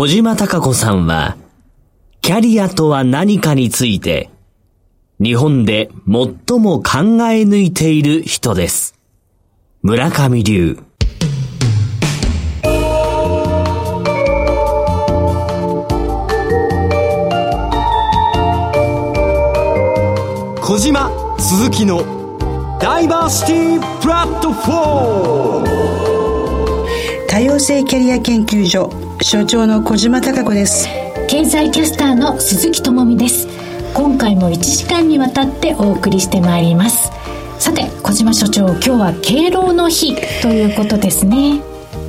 小島隆子さんは、キャリアとは何かについて、日本で最も考え抜いている人です。村上流。小島鈴木のダイバーシティプラットフォーム多様性キャリア研究所所長の小島貴子です。経済キャスターの鈴木智美です。今回も1時間にわたってお送りしてまいります。さて小島所長今日は敬老の日ということですね。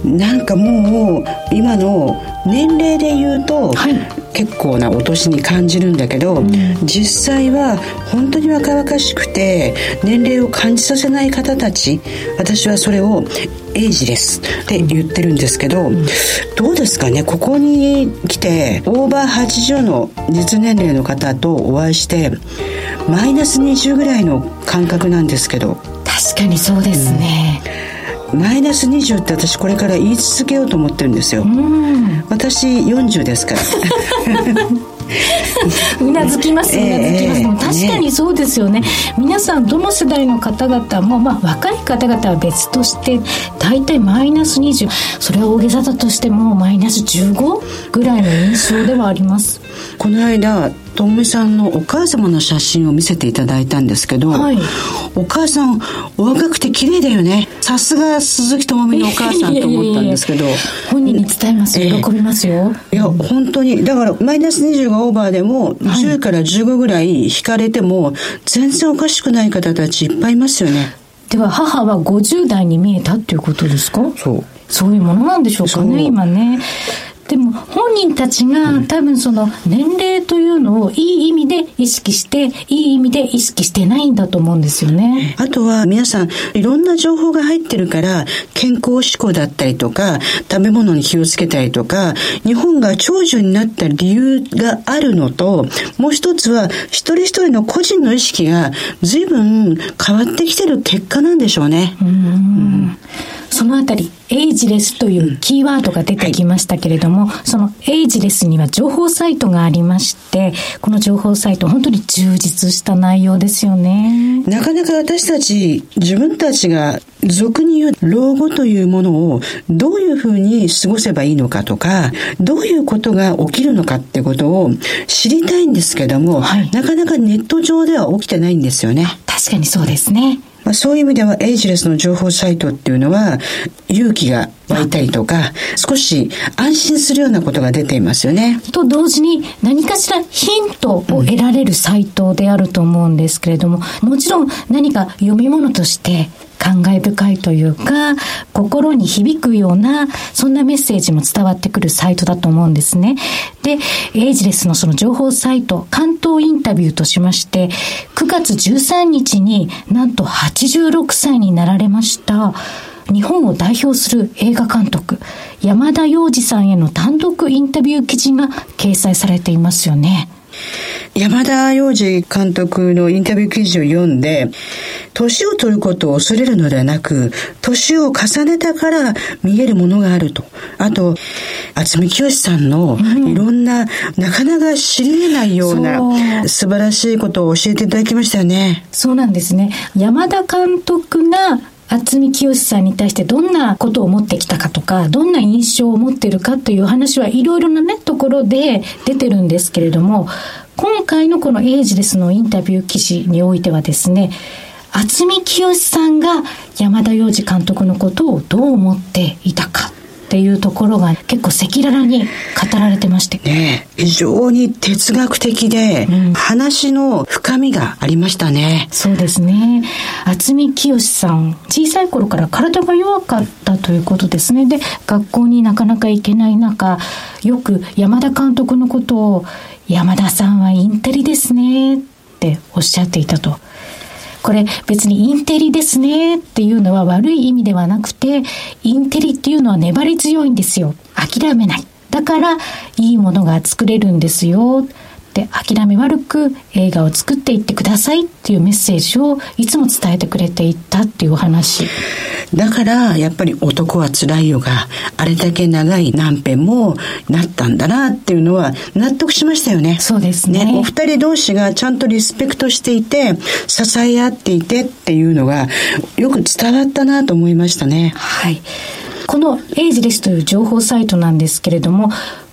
なんかもう今の年齢で言うと、はい、結構なお年に感じるんだけど、うん、実際は本当に若々しくて年齢を感じさせない方たち私はそれをエイジレスって言ってるんですけど、うん、どうですかね？ここに来てオーバー80の実年齢の方とお会いしてマイナス20ぐらいの感覚なんですけど。確かにそうですね、うんマイナス20って私これから言い続けようと思ってるんですよ、私40ですからうなずきますうなずきます、えー、確かにそうですよね、ね、皆さんどの世代の方々も、まあ、若い方々は別として大体マイナス20それは大げさだとしてもマイナス15ぐらいの印象ではあります。この間ともみさんのお母様の写真を見せていただいたんですけど、はい、お母さんお若くて綺麗だよね。さすが鈴木智美のお母さんと思ったんですけど。本人に伝えます。よ、喜びますよ。いや本当にだからマイナス20がオーバーでも10から15ぐらい引かれても全然おかしくない方たちいっぱいいますよね。では母は50代に見えたっていうことですか？そう。そういうものなんでしょうかね今ねでも本人たちが多分その年齢というのをいい意味で意識して、いい意味で意識してないんだと思うんですよね。あとは皆さんいろんな情報が入ってるから健康志向だったりとか食べ物に気をつけたりとか日本が長寿になった理由があるのともう一つは一人一人の個人の意識が随分変わってきてる結果なんでしょうね。うんうんそのあたり、エイジレスというキーワードが出てきましたけれども、はい、そのエイジレスには情報サイトがありまして、この情報サイト、本当に充実した内容ですよね。なかなか私たち、自分たちが俗に言う老後というものをどういうふうに過ごせばいいのかとか、どういうことが起きるのかってことを知りたいんですけども、はい、なかなかネット上では起きてないんですよね。確かにそうですね。まあ、そういう意味ではエイジレスの情報サイトっていうのは勇気が湧いたりとか少し安心するようなことが出ていますよね。と同時に何かしらヒントを得られるサイトであると思うんですけれども、もちろん何か読み物として感慨深いというか、心に響くような、そんなメッセージも伝わってくるサイトだと思うんですね。で、エイジレスのその情報サイト、関東インタビューとしまして、9月13日になんと86歳になられました、日本を代表する映画監督、山田洋次さんへの単独インタビュー記事が掲載されていますよね。山田洋次監督のインタビュー記事を読んで、年を取ることを恐れるのではなく、年を重ねたから見えるものがあると。あと、渥美清さんのいろんな、うん、なかなか知り得ないような素晴らしいことを教えていただきましたよね。そうなんですね。山田監督が渥美清さんに対してどんなことを持ってきたかとか、どんな印象を持ってるかという話はいろいろなね、ところで出てるんですけれども、今回のこのエイジレスのインタビュー記事においてはですね、渥美清さんが山田洋次監督のことをどう思っていたか。っていうところが結構赤裸々に語られてまして。ね非常に哲学的で、うん、話の深みがありましたね。そうですね。渥美清さん、小さい頃から体が弱かったということですね。で、学校になかなか行けない中、よく山田監督のことを、山田さんはインテリですねっておっしゃっていたと。これ別にインテリですねっていうのは悪い意味ではなくて、インテリっていうのは粘り強いんですよ。諦めない。だからいいものが作れるんですよ。で、諦め悪く映画を作っていってくださいっていうメッセージをいつも伝えてくれていったっていうお話。だから、やっぱり男は辛いよが、あれだけ長い何編もなったんだなっていうのは納得しましたよね。そうですね。ねお二人同士がちゃんとリスペクトしていて、支え合っていてっていうのがよく伝わったなと思いましたね。はい。このエイジレスという情報サイトなんですけれども、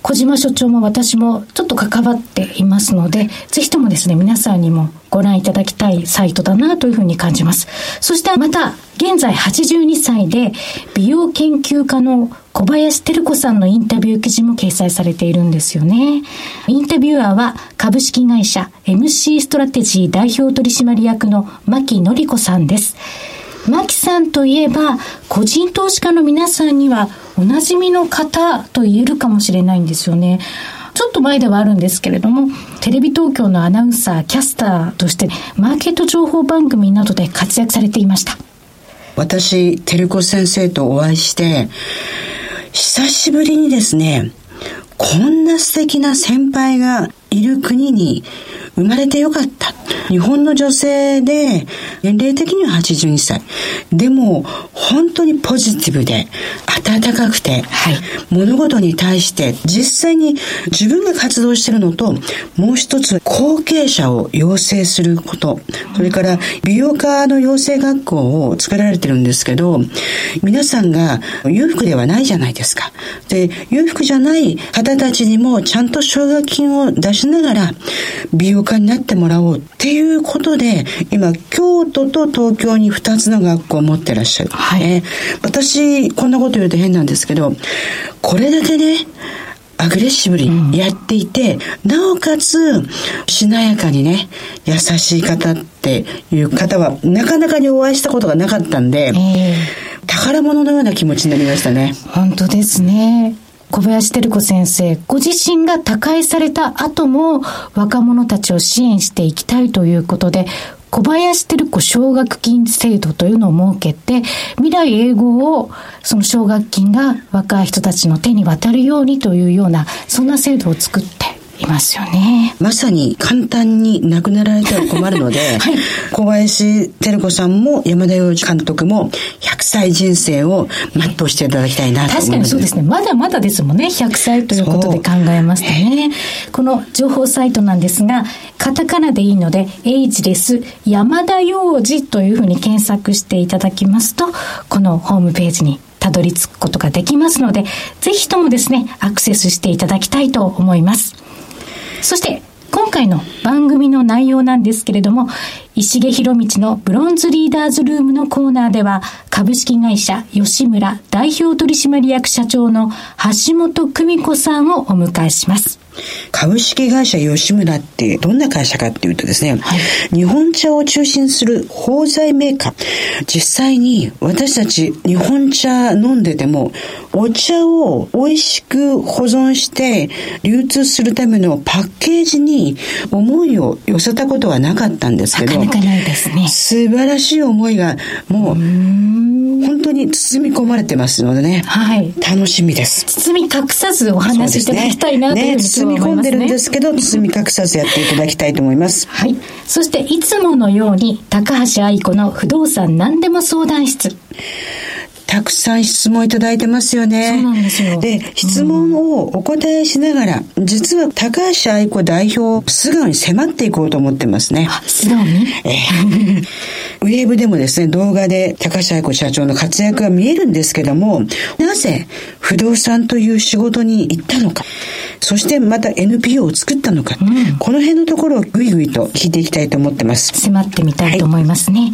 小島所長も私もちょっと関わっていますので、ぜひともですね、皆さんにもご覧いただきたいサイトだなというふうに感じます。そしてまた、現在82歳で美容研究家の小林照子さんのインタビュー記事も掲載されているんですよね。インタビュアーは株式会社 MC ストラテジー代表取締役の牧典子さんです。牧さんといえば、個人投資家の皆さんにはおなじみの方と言えるかもしれないんですよね。ちょっと前ではあるんですけれども、テレビ東京のアナウンサー、キャスターとして、マーケット情報番組などで活躍されていました。私、テレコ先生とお会いして、久しぶりにですね、こんな素敵な先輩がいる国に生まれてよかった。日本の女性で、年齢的には82歳。でも、本当にポジティブで、温かくて、はい、物事に対して実際に自分が活動してるのと、もう一つ後継者を養成すること、それから美容家の養成学校を作られてるんですけど、皆さんが裕福ではないじゃないですか。で、裕福じゃない方たちにもちゃんと奨学金を出しながら美容家になってもらおうっていうことで、今、京都と東京に2つの学校を持ってらっしゃる。はい。私、こんなこと言うと変なんですけど、これだけね、アグレッシブにやっていて、うん、なおかつ、しなやかにね、優しい方っていう方は、なかなかにお会いしたことがなかったんで、えー、宝物のような気持ちになりましたね。本当ですね。小林照子先生、ご自身が他界された後も若者たちを支援していきたいということで、小林照子奨学金制度というのを設けて、未来永劫を、その奨学金が若い人たちの手に渡るようにというような、そんな制度を作っていますよね。まさに簡単に亡くなられては困るので、はい、小林照子さんも山田洋次監督も100歳人生を全うしていただきたいなと思います。確かにそうですね。まだまだですもんね。100歳ということで考えますとね。この情報サイトなんですが、カタカナでいいので、エイジレス山田洋次というふうに検索していただきますと、このホームページにたどり着くことができますので、ぜひともですね、アクセスしていただきたいと思います。そして今回の番組の内容なんですけれども、石毛博道のブロンズリーダーズルームのコーナーでは、株式会社吉村代表取締役社長の橋本久美子さんをお迎えします。株式会社吉村ってどんな会社かっていうとですね、はい、日本茶を中心する包材メーカー。実際に私たち日本茶飲んでても、お茶を美味しく保存して流通するためのパッケージに思いを寄せたことはなかったんですけど、なかないですね。素晴らしい思いがもう、本当に包み込まれてますのでね、はい、楽しみです。包み隠さずお話しいただきたいなというふうに、ね、包み込んでるんですけど、包み隠さずやっていただきたいと思います。はい。そして、いつものように、高橋愛子の不動産何でも相談室。たくさん質問いただいてますよね。そうなんですよ。で、質問をお答えしながら、うん、実は高橋愛子代表、素顔に迫っていこうと思ってますね。素顔に？えー、ウェーブでもですね、動画で高橋愛子社長の活躍が見えるんですけども、なぜ不動産という仕事に行ったのか、そしてまた NPO を作ったのか、うん、この辺のところをぐいぐいと聞いていきたいと思ってます。迫ってみたいと思いますね。はい、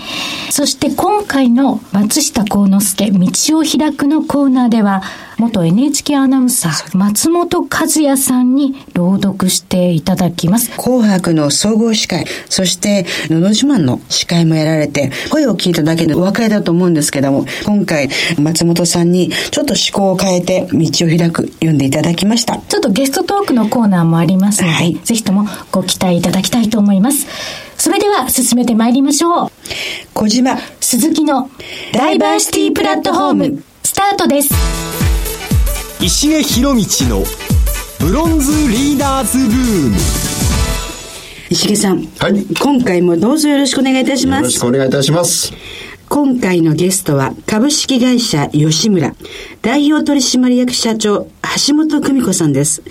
そして今回の松下幸之助道を開くのコーナーでは、元 NHK アナウンサー、松本和也さんに朗読していただきます。紅白の総合司会、そして、のど自慢の司会もやられて、声を聞いただけでお別れだと思うんですけども、今回、松本さんにちょっと思考を変えて、道を開く、読んでいただきました。ちょっとゲストトークのコーナーもありますので、はい、ぜひともご期待いただきたいと思います。それでは進めてまいりましょう。小島、鈴木のダイバーシティプラットフォーム、スタートです。石毛博道のブロンズリーダーズルーム。石毛さん、はい今回もどうぞよろしくお願いいたしますよろしくお願いいたします。今回のゲストは株式会社吉村代表取締役社長橋本久美子さんです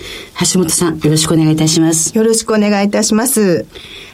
橋本さんよろしくお願いいたしますよろしくお願いいたします。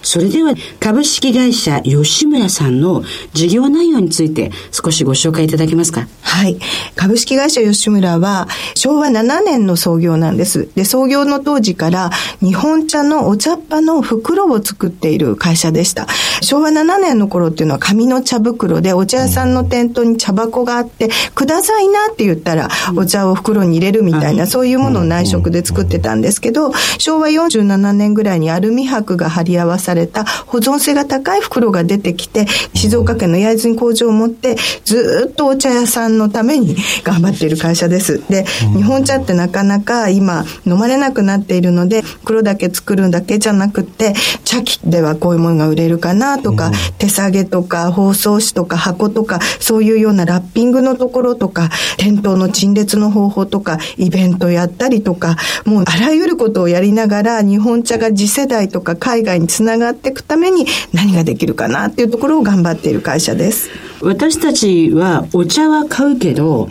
それでは株式会社吉村さんの事業内容について少しご紹介いただけますか？はい。株式会社吉村は昭和7年の創業なんです。で、創業の当時から日本茶のお茶っ葉の袋を作っている会社でした。昭和7年の頃っていうのは紙の茶袋でお茶屋さんの店頭に茶箱があって、くださいなって言ったらお茶を袋に入れるみたいな、そういうものを内職で作ってたんですけど、昭和47年ぐらいにアルミ箔が貼り合わされた保存性が高い袋が出てきて、静岡県の焼津に工場を持って、ずーっとお茶屋さんのために頑張っている会社です。で、日本茶ってなかなか今飲まれなくなっているので、袋だけ作るだけじゃなくて、茶器ではこういうものが売れるかなとか、手提げとか包装紙とか箱とか、そういうようなラッピングのところとか、店頭の陳列の方法とか、イベントやったりとか、もうあらゆることをやりながら、日本茶が次世代とか海外につながっていくために何ができるかなっていうところを頑張っている会社です。私たちはお茶は買うけど、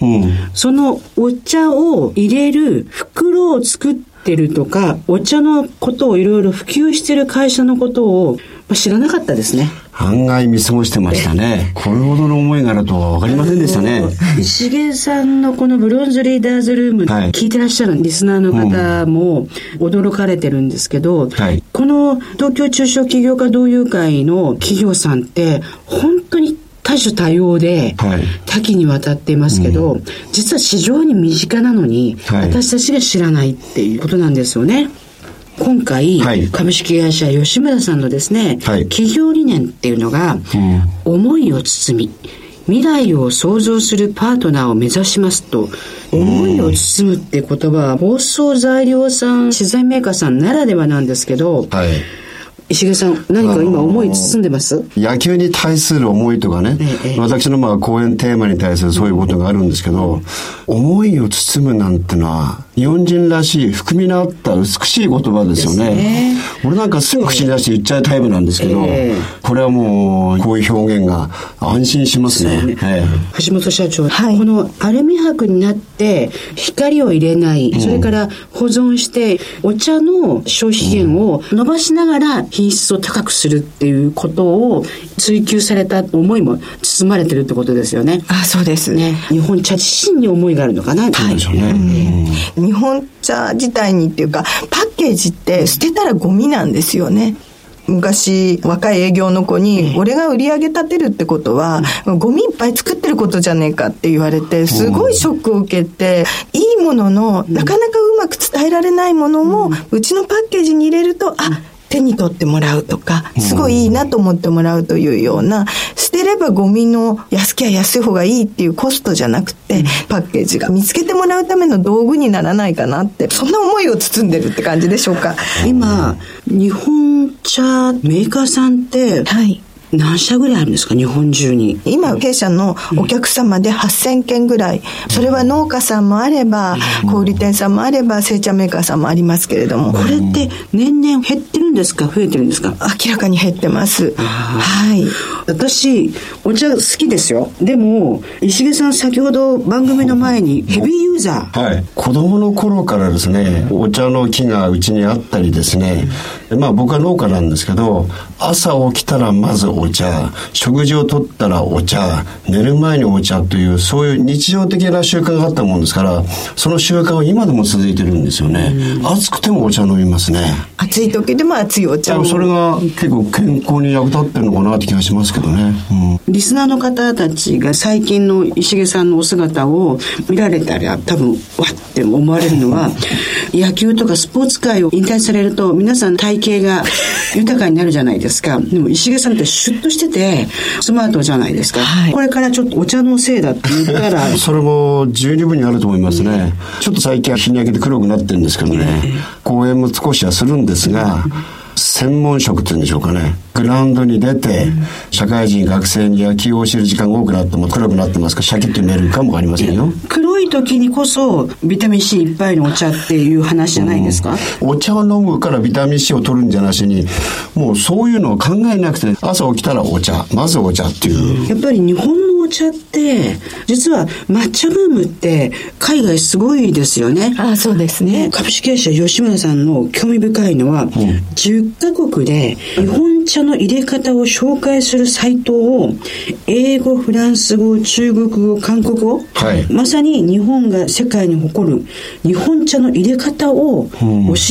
そのお茶を入れる袋を作ってるとか、お茶のことをいろいろ普及してる会社のことをまあ知らなかったですね。案外見過ごしてましたね。これほどの思いがあるとは分かりませんでしたね。石毛さんのこのブロンズリーダーズルーム、はい聞いてらっしゃるリスナーの方も驚かれてるんですけど、はいこの東京中小企業家同友会の企業さんって本当に多種多様で、はい多岐にわたっていますけど、実は市場に身近なのに、はい私たちが知らないっていうことなんですよね。今回、はい。株式会社吉村さんのですね、はい。企業理念っていうのが、思いを包み未来を創造するパートナーを目指しますと思いを包むって言葉は包装材料さん資材メーカーさんならではなんですけど、はい。石毛さん何か今思い包んでます、野球に対する思いとかね、ええ。私のまあ講演テーマに対するそういうことがあるんですけど、思いを包むなんてのは、日本人らしい含みのあった美しい言葉ですよね。俺なんかすぐ口に出して言っちゃうタイプなんですけど、ええこれはもう、こういう表現が安心しますね。ええ橋本社長、はいこのアルミ箔になって光を入れない、それから保存してお茶の消費源を伸ばしながら品質を高くするっていうことを追求された思いも包まれてるってことですよね。あ、そうです。ね、日本茶自身に思いがあるのかな。そうでしょうね。日本茶自体にっていうかパッケージって捨てたらゴミなんですよね。昔若い営業の子に、俺が売り上げ立てるってことは、ゴミいっぱい作ってることじゃねえかって言われて、すごいショックを受けて、いいものの、なかなかうまく伝えられないものも、うちのパッケージに入れると、あ、手に取ってもらうとか、すごいいいなと思ってもらうというような、捨てればゴミの安きゃ安い方がいいっていうコストじゃなくて、パッケージが見つけてもらうための道具にならないかなって、そんな思いを包んでるって感じでしょうか？今、日本茶メーカーさんってはい。何社ぐらいあるんですか？日本中に。今、弊社のお客様で8000件ぐらい、それは農家さんもあれば、小売店さんもあれば、製茶メーカーさんもありますけれども、これって年々減ってるんですか？増えてるんですか？明らかに減ってます。はい。私、お茶好きですよ。でも、石毛さん先ほど番組の前にヘビーユーザー。はい、子供の頃からですねお茶の木がうちにあったりですねまあ僕は農家なんですけど朝起きたらまずお茶食事をとったらお茶寝る前にお茶というそういう日常的な習慣があったもんですからその習慣は今でも続いてるんですよね。暑くてもお茶飲みますね。暑い時でも熱いお茶を。それが結構健康に役立ってるのかなって気がしますけどね、うん。リスナーの方たちが最近の石毛さんのお姿を見られたら多分わって思われるのは 野球とかスポーツ界を引退されると皆さん体型が豊かになるじゃないですか。でも石毛さんってシュッとしててスマートじゃないですか、はい。これからちょっとお茶のせいだって言ったら。それも十二分にあると思いますね。ちょっと最近は日に焼けて黒くなってるんですけどね、講演も少しはするんですが、専門職っていうんでしょうかね。グラウンドに出て、社会人、学生に野球を教える時間が多くなっても黒くなってますか？ら、シャキッと見えるかもありませんよ。黒い時にこそ、ビタミン C いっぱいのお茶っていう話じゃないですか、お茶を飲むからビタミン C を取るんじゃなしに、もうそういうのを考えなくて、朝起きたらお茶、まずお茶っていう。やっぱり日本のお茶って、実は抹茶ブームって海外すごいですよね。あそうですね。株式会社吉村さんの興味深いのは、10カ国で日本茶の入れ方を紹介するサイトを英語、フランス語、中国語、韓国語、はいまさに日本が世界に誇る日本茶の入れ方を教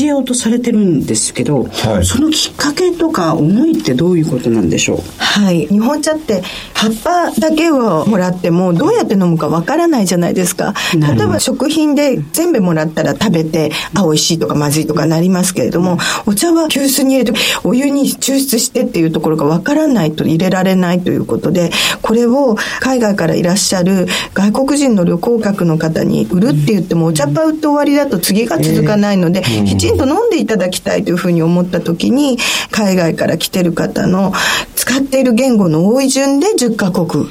えようとされてるんですけど、はいそのきっかけとか思いってどういうことなんでしょう？はい。日本茶って葉っぱだけをもらってもどうやって飲むかわからないじゃないですか。例えば食品で全部もらったら食べて、あ、美味しいとかまずいとかなりますけれども、お茶は急須に入れて、お湯に抽出してっていうところがわからないと入れられないということで、これを海外からいらっしゃる外国人の旅行客の方に売るって言っても、お茶っ葉売って終わりだと次が続かないので、きちんと飲んでいただきたいというふうに思った時に、海外から来てる方の使っている言語の多い順で10カ国。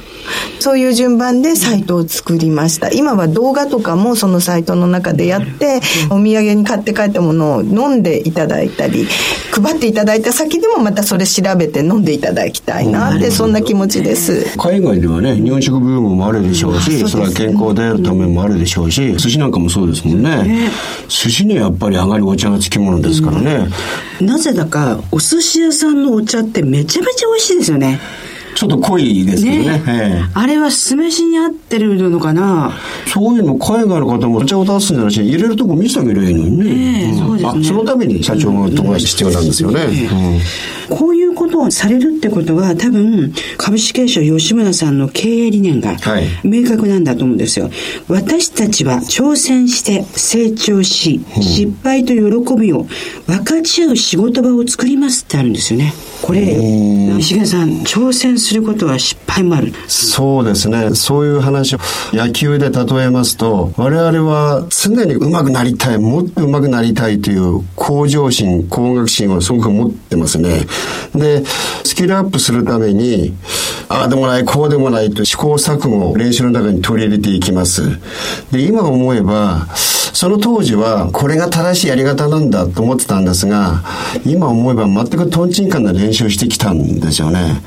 そういう順番でサイトを作りました。今は動画とかもそのサイトの中でやって、お土産に買って帰ったものを飲んでいただいたり、配っていただいた先でもまたそれ調べて飲んでいただきたいなって、そんな気持ちです。海外ではね、日本食ブームもあるでしょうし、それは健康であるためもあるでしょうし、寿司なんかもそうですもんね。寿司にはやっぱり上がりお茶がつきものですからね。なぜだかお寿司屋さんのお茶ってめちゃめちゃ美味しいですよね。ちょっと濃いですけどね。ええあれは酢飯に合ってるのかな？そういうの海外の方もお茶を出すんじゃなしに入れるとこ見せてあげればいいのにね。そうですねあそのために社長の友達必要なんですよね。こういうことをされるってことは多分株式会社吉村さんの経営理念がはい明確なんだと思うんですよ。私たちは挑戦して成長し、失敗と喜びを分かち合う仕事場を作りますってあるんですよね。これ、石毛さん、挑戦することは失敗もある。そうですね。そういう話を野球で例えますと、我々は常に上手くなりたい、もっと上手くなりたいという向上心、向学心をすごく持ってますね。で、スキルアップするために、ああでもない、こうでもないと試行錯誤を練習の中に取り入れていきます。で、今思えば、その当時はこれが正しいやり方なんだと思ってたんですが、今思えば全くトンチンカンな練習をしてきたんですよね。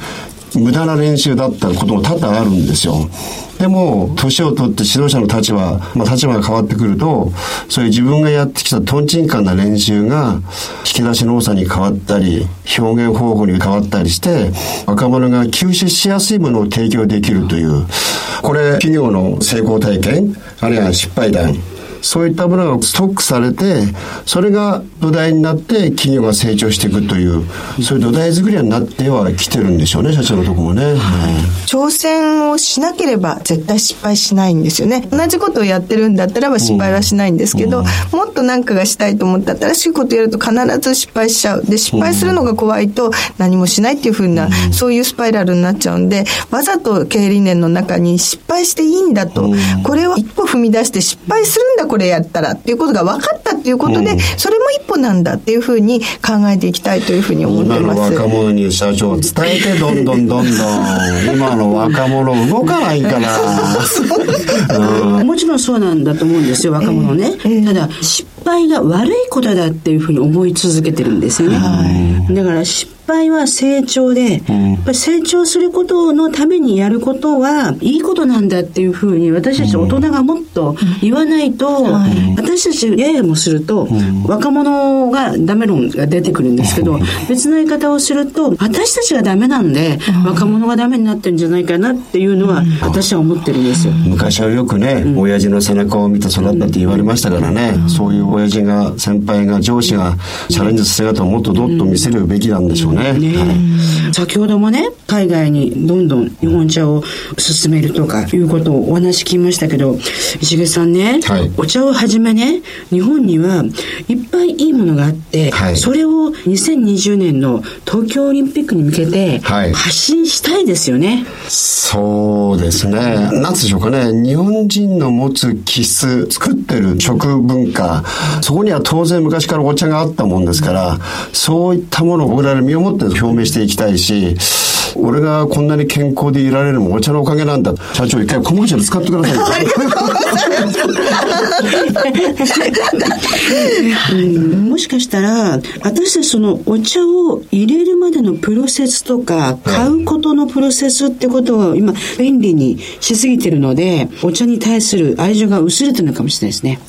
無駄な練習だったことも多々あるんですよ。でも、年を取って指導者の立場、まあ立場が変わってくると、そういう自分がやってきたトンチンカンな練習が、引き出しの多さに変わったり、表現方法に変わったりして、若者が吸収しやすいものを提供できるという、これ、企業の成功体験、あるいは失敗談、そういったものがストックされて、それが土台になって企業が成長していくという、そういう土台作りになってはきてるんでしょうね、社長のとこもね。挑戦をしなければ絶対失敗しないんですよね。同じことをやってるんだったらば失敗はしないんですけど、もっと何かがしたいと思ったら新しいことやると必ず失敗しちゃう。で、失敗するのが怖いと何もしないっていうふうな、そういうスパイラルになっちゃうんで、わざと経営理念の中に失敗していいんだと、これを一歩踏み出して失敗するんだこれやったらっていうことが分かったっていうことで、それも一歩なんだっていうふうに考えていきたいというふうに思って今のます。若者に社長伝えてどんどんどんどん今の若者動かないからもちろんそうなんだと思うんですよ、若者ね。ただ、失敗が悪いことだっていうふうに思い続けてるんですよね。だから、失敗は成長で、やっぱり成長することのためにやることはいいことなんだっていうふうに私たち大人がもっと言わないと、私たちややもすると、若者がダメ論が出てくるんですけど、別の言い方をすると、私たちがダメなんで、若者がダメになってるんじゃないかなっていうのは、私は思ってるんですよ。昔はよくね、親父の背中を見て育ったって言われましたからね、そういう親父が、先輩が、上司がチャレンジする姿をもっとどっと見せるべきなんでしょうね。ね。ねはい先ほどもね海外にどんどん日本茶を進めるとかいうことをお話聞きましたけど石毛さんね、はいお茶をはじめね日本にはいっぱいいいものがあって、はいそれを2020年の東京オリンピックに向けてはい発信したいですよね。そうですね。なんでしょうかね。日本人の持つ気質、作ってる食文化、そこには当然昔からお茶があったもんですから、そういったものを僕らで身をもって表明していきたいし、俺がこんなに健康でいられるのもお茶のおかげなんだ。社長一回コマーシャル使ってくださいよ。う んもしかしたら私たちそのお茶を入れるまでのプロセスとか買うことのプロセスってことを今便利にしすぎてるのでお茶に対する愛情が薄れてるのかもしれないですね。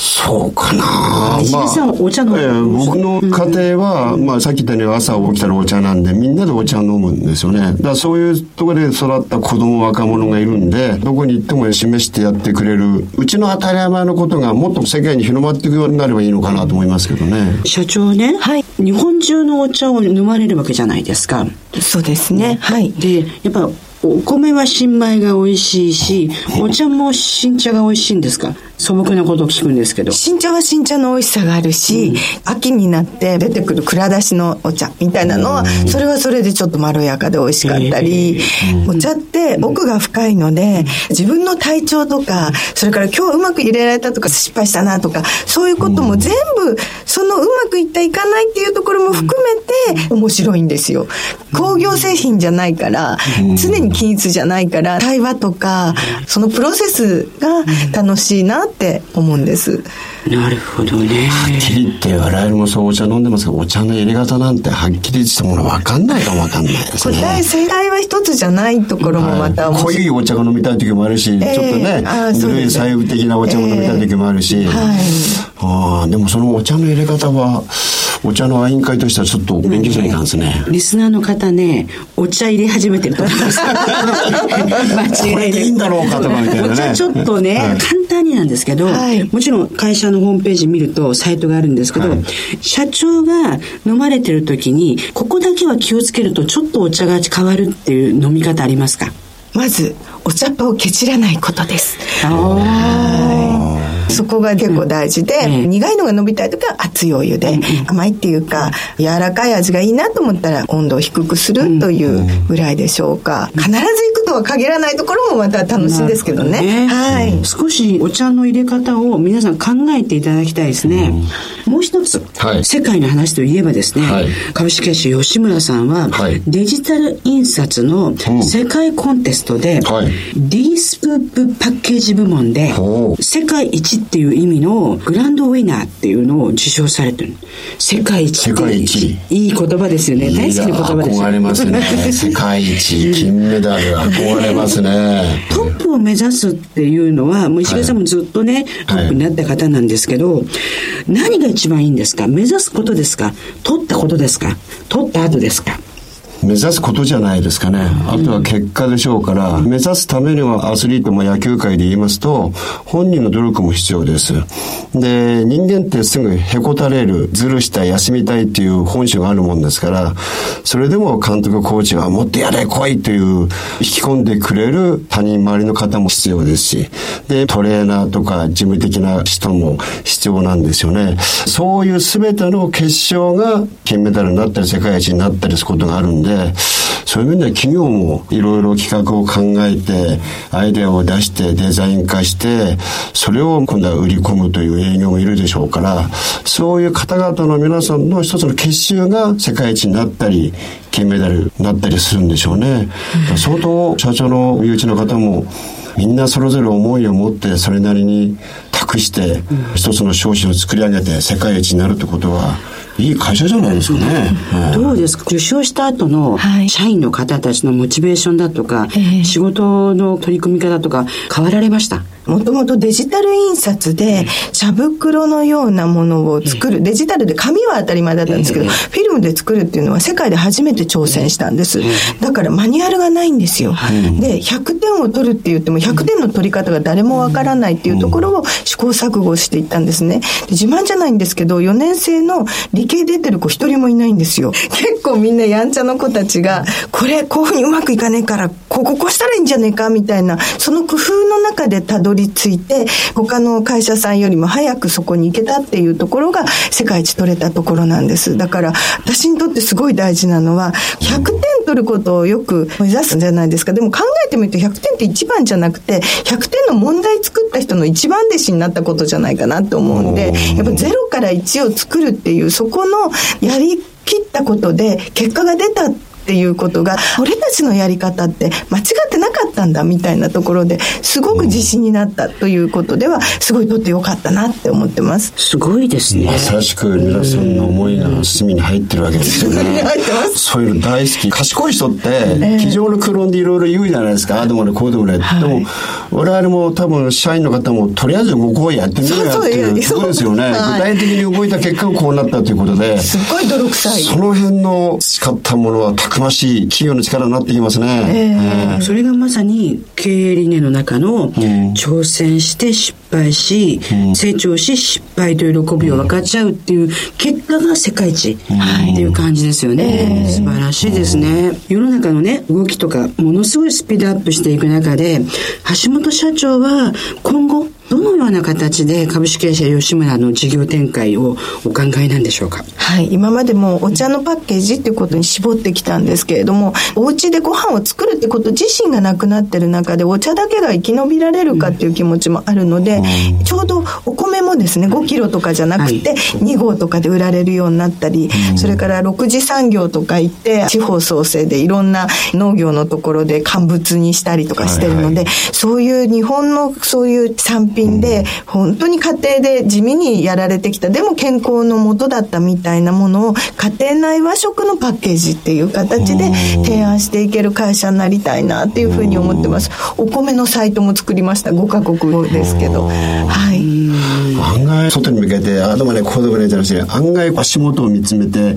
そうかな石井さんはお茶飲むええ僕の家庭は、まあさっき言ったように朝起きたらお茶なんで、みんなでお茶飲むんですよね。だからそういうところで育った子供若者がいるんで、どこに行っても示してやってくれる、うちの当たり前のことがもっと世界に広まっていくようになればいいのかなと思いますけどね。社長ね、はい日本中のお茶を飲まれるわけじゃないですか。そうですね。はい。で、やっぱお米は新米が美味しいし、お茶も新茶が美味しいんですか？素朴なことを聞くんですけど。新茶は新茶の美味しさがあるし、秋になって出てくる蔵出しのお茶みたいなのは、それはそれでちょっとまろやかで美味しかったり、お茶って奥が深いので、自分の体調とか、それから今日うまく入れられたとか失敗したなとか、そういうことも全部、そのうまくいったいかないっていうところも含めて面白いんですよ。工業製品じゃないから、常に均一じゃないから、対話とか、そのプロセスが楽しいなって思うんです。なるほどね。はっきり言って我々もそうお茶飲んでますけど、お茶の入れ方なんてはっきりしたもの分かんないかも分かんないですね。答え正解は一つじゃないところもまた面濃白い。いお茶が飲みたい時もあるし、ええちょっとねああ、そうぬるい細部的なお茶も飲みたい時もあるし、はいああでもそのお茶の入れ方は、お茶の委員会としてはちょっと勉強しないかんですね。リスナーの方ね、お茶入れ始めてると思います。間違いなく。これでいいんだろうかとかみたいなね。お茶ちょっとね、はい。簡単になんですけど、はい。もちろん会社のホームページ見るとサイトがあるんですけど、はい。社長が飲まれてる時に、ここだけは気をつけるとちょっとお茶が変わるっていう飲み方ありますか？まず、お茶っ葉をケチらないことです。あそこが結構大事で、ええ苦いのが伸びたい時は熱いお湯で、甘いっていうか、柔らかい味がいいなと思ったら温度を低くするというぐらいでしょうか。必ずは限らないところもまた楽しいんですけどね。はい。少しお茶の入れ方を皆さん考えていただきたいですね。もう一つ、はい。世界の話といえばですね、はい。株式会社吉村さんは、はい。デジタル印刷の世界コンテストで、はい。D スプープパッケージ部門で世界一っていう意味のグランドウィナーっていうのを受賞されてる。世界一って世界一。いい言葉ですよね。大好きな言葉ですよいや憧れますね。世界一、金メダル、憧れますね。トップを目指すっていうのは、もう石川さんもずっとね、トップになった方なんですけど、何が一番いいんですか？目指すことですか？取ったことですか？取った後ですか？目指すことじゃないですかね。あとは結果でしょうから、目指すためにはアスリートも野球界で言いますと、本人の努力も必要です。で、人間ってすぐへこたれる、ずるしたい、休みたいっていう本性があるもんですから、それでも監督、コーチはもっとやれ、来いという、引き込んでくれる他人周りの方も必要ですし、で、トレーナーとか事務的な人も必要なんですよね。そういう全ての結晶が金メダルになったり世界一になったりすることがあるんで、でそういう面では企業もいろいろ企画を考えて、アイデアを出してデザイン化して、それを今度は売り込むという営業もいるでしょうから、そういう方々の皆さんの一つの結集が世界一になったり、金メダルになったりするんでしょうね。相当社長の身内の方も、みんなそれぞれ思いを持ってそれなりに託して一つの商品を作り上げて世界一になるってことはいい会社じゃないですかね。はいどうですか？受賞した後のはい。社員の方たちのモチベーションだとか、ええ。仕事の取り組み方とか変わられました？もともとデジタル印刷で茶袋のようなものを作る、デジタルで紙は当たり前だったんですけど、フィルムで作るっていうのは世界で初めて挑戦したんです。だからマニュアルがないんですよ。で、100点を取るって言っても100点の取り方が誰もわからないっていうところを試行錯誤していったんですね。自慢じゃないんですけど、4年生の理系出てる子一人もいないんですよ。結構みんなやんちゃな子たちが、これこういうふうにうまくいかねえから、こここうしたらいいんじゃねえかみたいな、その工夫の中でたどり着いて、他の会社さんよりも早くそこに行けたっていうところが世界一取れたところなんです。だから、私にとってすごい大事なのは、100点取ることをよく目指すんじゃないですか。でも考えてみると100点って一番じゃなくて、100点の問題作った人の一番弟子になったことじゃないかなと思うんで、やっぱ0から1を作るっていう、そこのやり切ったことで結果が出たっていうことが俺たちのやり方って間違ってなかったんだみたいなところですごく自信になったということではすごいとってよかったなって思ってます。すごいですね。まさしく皆さんの思いが隅に入ってるわけですよね。そういうの大好き。賢い人って机上の空論でいろいろ言うじゃないですか。ああでもねこうでもね、はい、でも我々も多分社員の方もとりあえずご行為やってみようやっていうことですよね、はい、具体的に動いた結果こうなったということですっごい泥臭い。その辺の使ったものはたくくましい企業の力になってきますね。えー、それがまさに経営理念の中の挑戦して失敗し、うん、成長し失敗という喜びを分かっちゃうっていう結果が世界一っていう感じですよね。素晴らしいですね。世の中のね、動きとかものすごいスピードアップしていく中で、橋本社長は今後どのような形で株式会社吉村の事業展開をお考えなんでしょうか？はい、今までもお茶のパッケージっていうことに絞ってきたんですけれども、お家でご飯を作るってこと自身がなくなってる中で、お茶だけが生き延びられるかっていう気持ちもあるので、うん、ちょうどお米もですね、5キロとかじゃなくて、2合とかで売られるようになったり、それから6次産業とか行って、地方創生でいろんな農業のところで乾物にしたりとかしてるので、はいはい、そういう日本のそういう産品品で、本当に家庭で地味にやられてきた、でも健康のもとだったみたいなものを家庭内和食のパッケージっていう形で提案していける会社になりたいなっていうふうに思ってます。お米のサイトも作りました。5カ国語ですけど。はい。案外外に向けて、あでもね、こうでもねじゃなくて、案外足元を見つめて、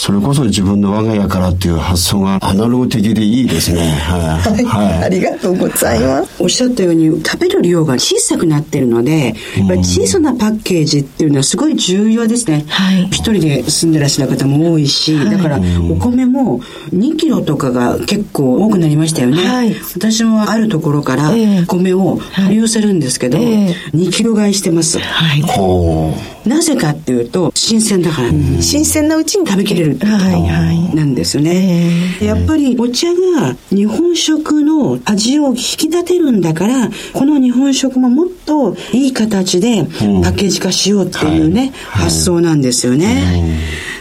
それこそ自分の我が家からっていう発想がアナログ的でいいですね。はい。はい、ありがとうございます。おっしゃったように、食べる量が小さくなってるので、やっぱり小さなパッケージっていうのはすごい重要ですね。はい。一人で住んでらっしゃる方も多いし、はい、だからお米も2キロとかが結構多くなりましたよね。はい。私もあるところから米を取り寄せるんですけど、えー、2キロ買いしてます。はい。ほう。なぜかっていうと、新鮮だから、新鮮なうちに食べきれるはいはい、なんですね、えー。やっぱりお茶が日本食の味を引き立てるんだから、この日本食ももっといい形でパッケージ化しようっていうね、発想なんですよね。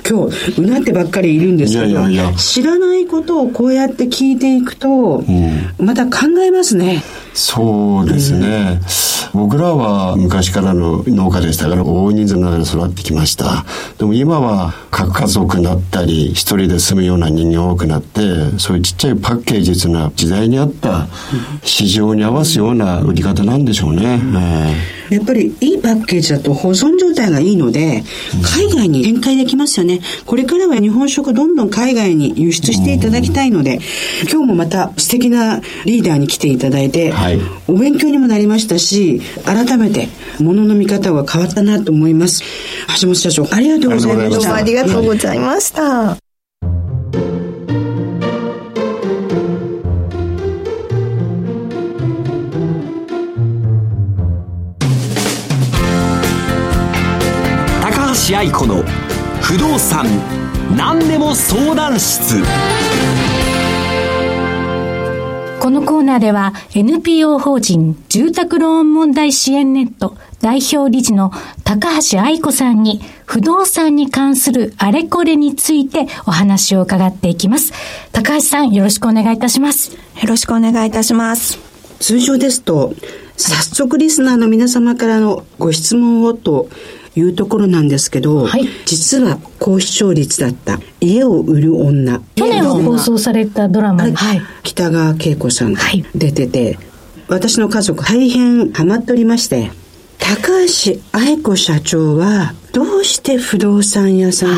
今日うなってばっかりいるんですけど知らないことをこうやって聞いていくと、うん、また考えますね。そうですね、うん、僕らは昔からの農家でしたから大人数の中で育ってきました。でも今は核家族になったり一人で住むような人間多くなってそういうちっちゃいパッケージというのは時代に合った市場に合わすような売り方なんでしょうね、うんえーやっぱりいいパッケージだと保存状態がいいので、海外に展開できますよね。これからは日本食どんどん海外に輸出していただきたいので、今日もまた素敵なリーダーに来ていただいて、はい、お勉強にもなりましたし、改めて物の見方が変わったなと思います。橋本社長、ありがとうございました。ありがとうございました。橋愛子の不動産何でも相談室このコーナーでは NPO 法人住宅ローン問題支援ネット代表理事の高橋愛子さんに不動産に関するあれこれについてお話を伺っていきます。高橋さんよろしくお願いいたします。よろしくお願いいたします。通常ですと早速リスナーの皆様からのご質問をというところなんですけど、はい、実は高視聴率だった「家を売る女」去年放送されたドラマ、はい、北川景子さんが出てて、私の家族大変ハマっておりまして、高橋愛子社長はどうして不動産屋さんへ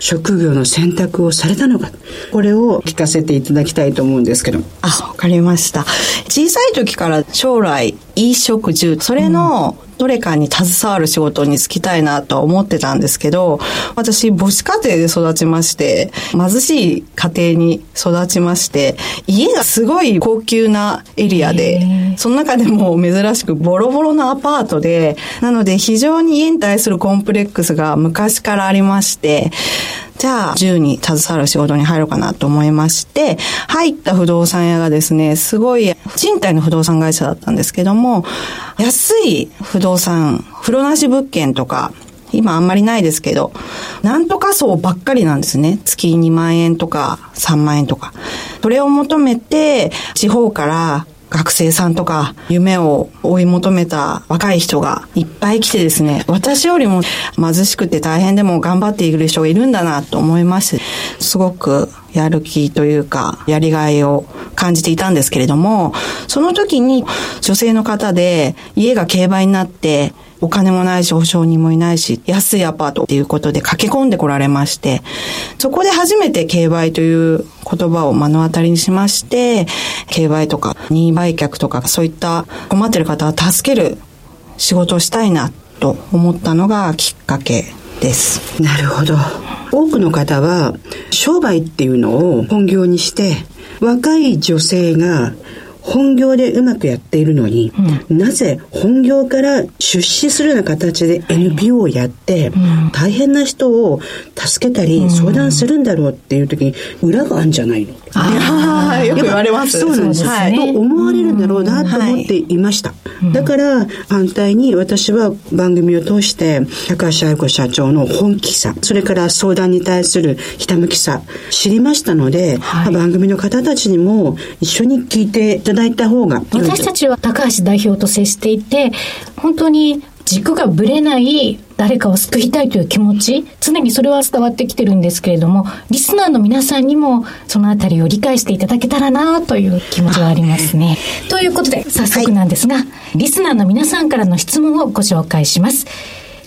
職業の選択をされたのか。これを聞かせていただきたいと思うんですけど。あ、わかりました。小さい時から将来、衣食住、それのどれかに携わる仕事に就きたいなと思ってたんですけど、私、母子家庭で育ちまして、貧しい家庭に育ちまして、家がすごい高級なエリアで、その中でも珍しくボロボロなアパートで、なので非常に家に対するコンプレックスが昔からありまして、じゃあ、銃に携わる仕事に入ろうかなと思いまして、入った不動産屋がですね、すごい賃貸の不動産会社だったんですけども、安い不動産、風呂なし物件とか、今あんまりないですけど、なんとか層ばっかりなんですね。月2万円とか3万円とか。それを求めて、地方から学生さんとか夢を追い求めた若い人がいっぱい来てですね、私よりも貧しくて大変でも頑張っている人がいるんだなと思います。すごくやる気というか、やりがいを感じていたんですけれども、その時に女性の方で家が競売になってお金もないし、保証人もいないし、安いアパートっていうことで駆け込んでこられまして、そこで初めて競売という言葉を目の当たりにしまして、競売とか任意売却とかそういった困ってる方を助ける仕事をしたいなと思ったのがきっかけです。なるほど。多くの方は商売っていうのを本業にして若い女性が本業でうまくやっているのに、うん、なぜ本業から出資するような形で NPO をやって、大変な人を助けたり相談するんだろうっていう時に裏があるんじゃないの、ああ、よく言われます。そうなんです。はい、と思われるんだろうなと思っていました。だから反対に私は番組を通して高橋愛子社長の本気さ、それから相談に対するひたむきさ知りましたので、はい、番組の方たちにも一緒に聞いていただいた方が私たちは高橋代表と接していて、本当に軸がぶれない誰かを救いたいという気持ち、常にそれは伝わってきてるんですけれども、リスナーの皆さんにもそのあたりを理解していただけたらなという気持ちはありますね。ということで、早速なんですが、はい、リスナーの皆さんからの質問をご紹介します。